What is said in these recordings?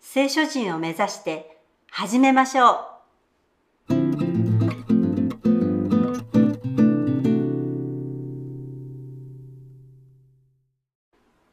聖書人を目指して始めましょう。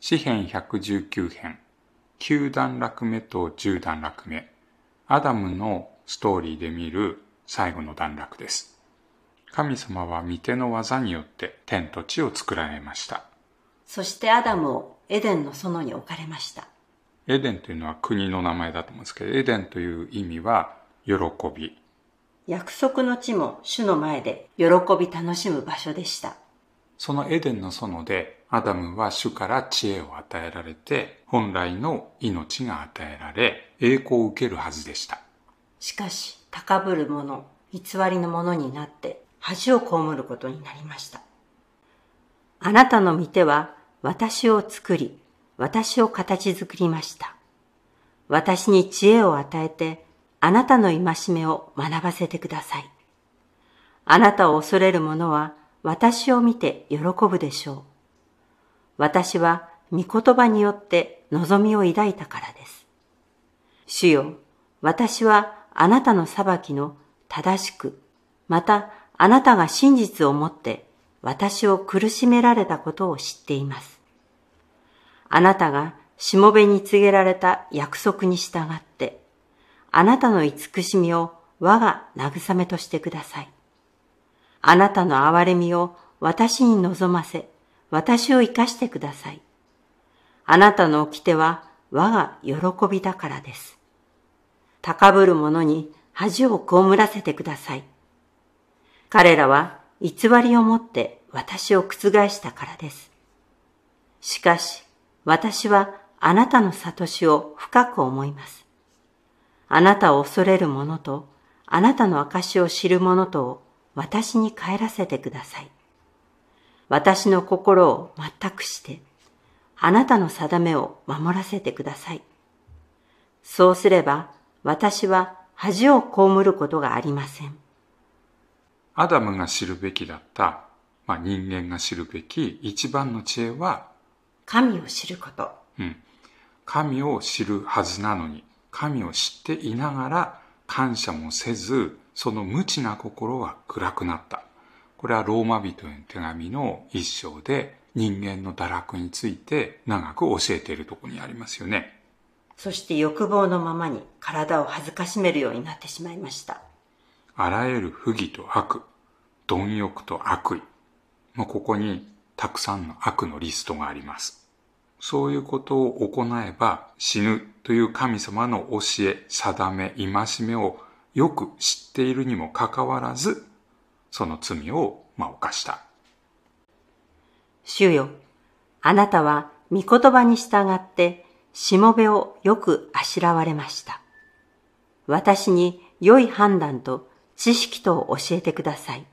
詩編119編9段落目と10段落目アダムのストーリーで見る最後の段落です神様は御手の技によって天と地を作られましたそしてアダムをエデンの園に置かれました。エデンというのは国の名前だと思うんですけどエデンという意味は喜び約束の地も主の前で喜び楽しむ場所でした。そのエデンの園でアダムは主から知恵を与えられて本来の命が与えられ栄光を受けるはずでしたしかし、高ぶる者、偽りの者になって恥を被ることになりました。あなたの御手は私を作り、私を形作りました。私に知恵を与えて、あなたの戒めを学ばせてください。あなたを恐れる者は私を見て喜ぶでしょう。私は御言葉によって望みを抱いたからです。主よ、私はあなたの裁きの正しく、またあなたが真実をもって私を苦しめられたことを知っています。あなたがしもべに告げられた約束に従って、あなたの慈しみを我が慰めとしてください。あなたの憐れみを私に望ませ、私を生かしてください。あなたの掟は我が喜びだからです。高ぶる者に恥を被らせてください。彼らは偽りをもって私を覆したからです。しかし、私はあなたの悟しを深く思います。あなたを恐れる者と、あなたの証を知る者とを私に帰らせてください。私の心を全くして、あなたの定めを守らせてください。そうすれば、私は恥を被ることがありません。アダムが知るべきだった、まあ、人間が知るべき一番の知恵は、神を知ること。うん、神を知るはずなのに神を知っていながら感謝もせずその無知な心は暗くなったこれはローマ人への手紙の一章で人間の堕落について長く教えているところにありますよねそして欲望のままに体を恥ずかしめるようになってしまいました。あらゆる不義と悪貪欲と悪意ここにたくさんの悪のリストがありますそういうことを行えば死ぬという神様の教え、定め、戒めをよく知っているにもかかわらず、その罪を、まあ、犯した。主よ、あなたは御言葉に従って、しもべをよくあしらわれました。私に良い判断と知識とを教えてください。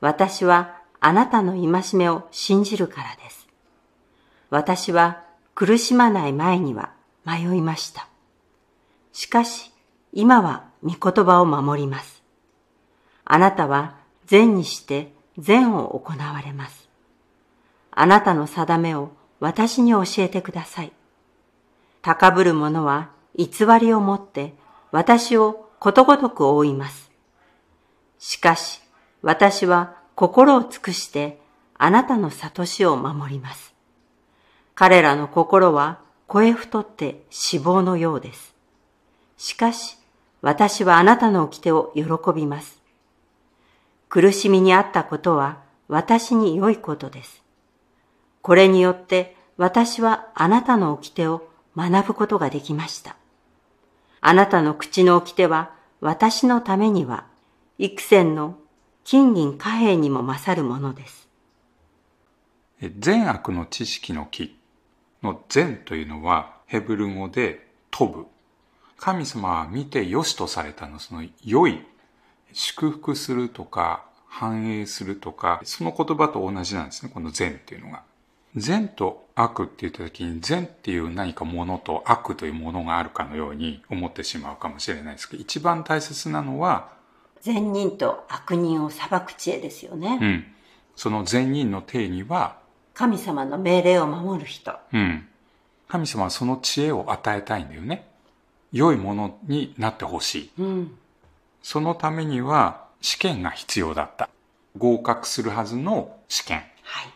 私はあなたの戒めを信じるからです。私は苦しまない前には迷いました。しかし、今は御言葉を守ります。あなたは善にして善を行われます。あなたの定めを私に教えてください。高ぶる者は偽りをもって私をことごとく覆います。しかし、私は心を尽くしてあなたの悟しを守ります。彼らの心は声太って脂肪のようです。しかし、私はあなたの掟を喜びます。苦しみにあったことは私に良いことです。これによって私はあなたの掟を学ぶことができました。あなたの口の掟は私のためには幾千の金銀貨幣にも勝るものです。善悪の知識の木の善というのはヘブル語で飛ぶ神様は見て良しとされたの、その良い、祝福するとか、繁栄するとか、その言葉と同じなんですね、この善っていうのが。善と悪って言った時に善っていう何かものと悪というものがあるかのように思ってしまうかもしれないですけど、一番大切なのは、善人と悪人を裁く知恵ですよね。うん。その善人の定義は、神様の命令を守る人。うん。神様はその知恵を与えたいんだよね。良いものになってほしい。うん。そのためには試験が必要だった。合格するはずの試験。はい。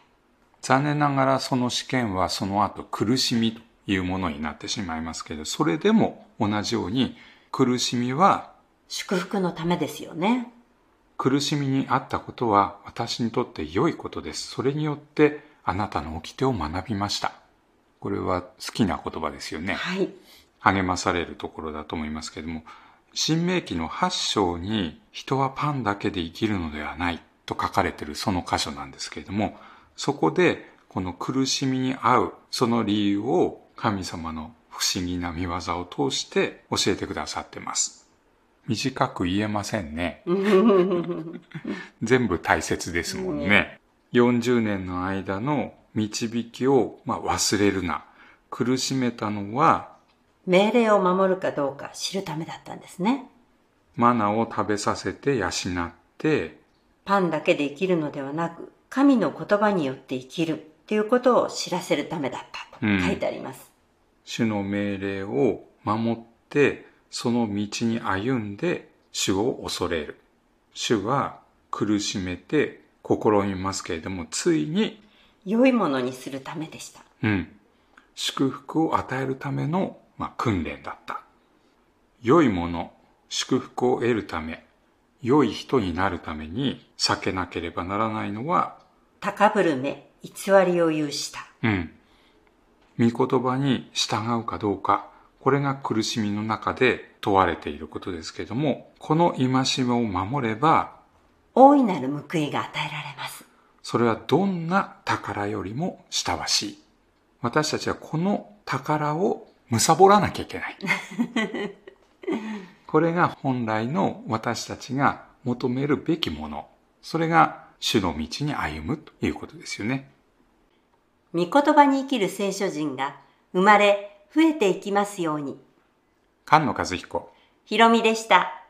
残念ながらその試験はその後苦しみというものになってしまいますけど、それでも同じように苦しみは祝福のためですよね。苦しみにあったことは私にとって良いことです。それによってあなたの掟を学びました。これは好きな言葉ですよね。はい。励まされるところだと思いますけれども、新明記の8章に人はパンだけで生きるのではないと書かれているその箇所なんですけれども、そこでこの苦しみに合うその理由を神様の不思議な見業を通して教えてくださってます。短く言えませんね。全部大切ですもんね。40年の間の導きを、まあ、忘れるな。苦しめたのは命令を守るかどうか知るためだったんですね。マナを食べさせて養って、パンだけで生きるのではなく、神の言葉によって生きるということを知らせるためだったと書いてあります。主の命令を守って、その道に歩んで主を恐れる。主は苦しめて試みますけれども、ついに、良いものにするためでした。うん、祝福を与えるための、まあ、訓練だった。良いもの、祝福を得るため、良い人になるために避けなければならないのは、高ぶる目、偽りを有した。うん。御言葉に従うかどうか、これが苦しみの中で問われていることですけれども、この戒めを守れば、大いなる報いが与えられます。それはどんな宝よりも親しい。私たちはこの宝を貪らなきゃいけない。これが本来の私たちが求めるべきもの。それが主の道に歩むということですよね。御言葉に生きる聖書人が生まれ、増えていきますように。菅野和彦。ひろみでした。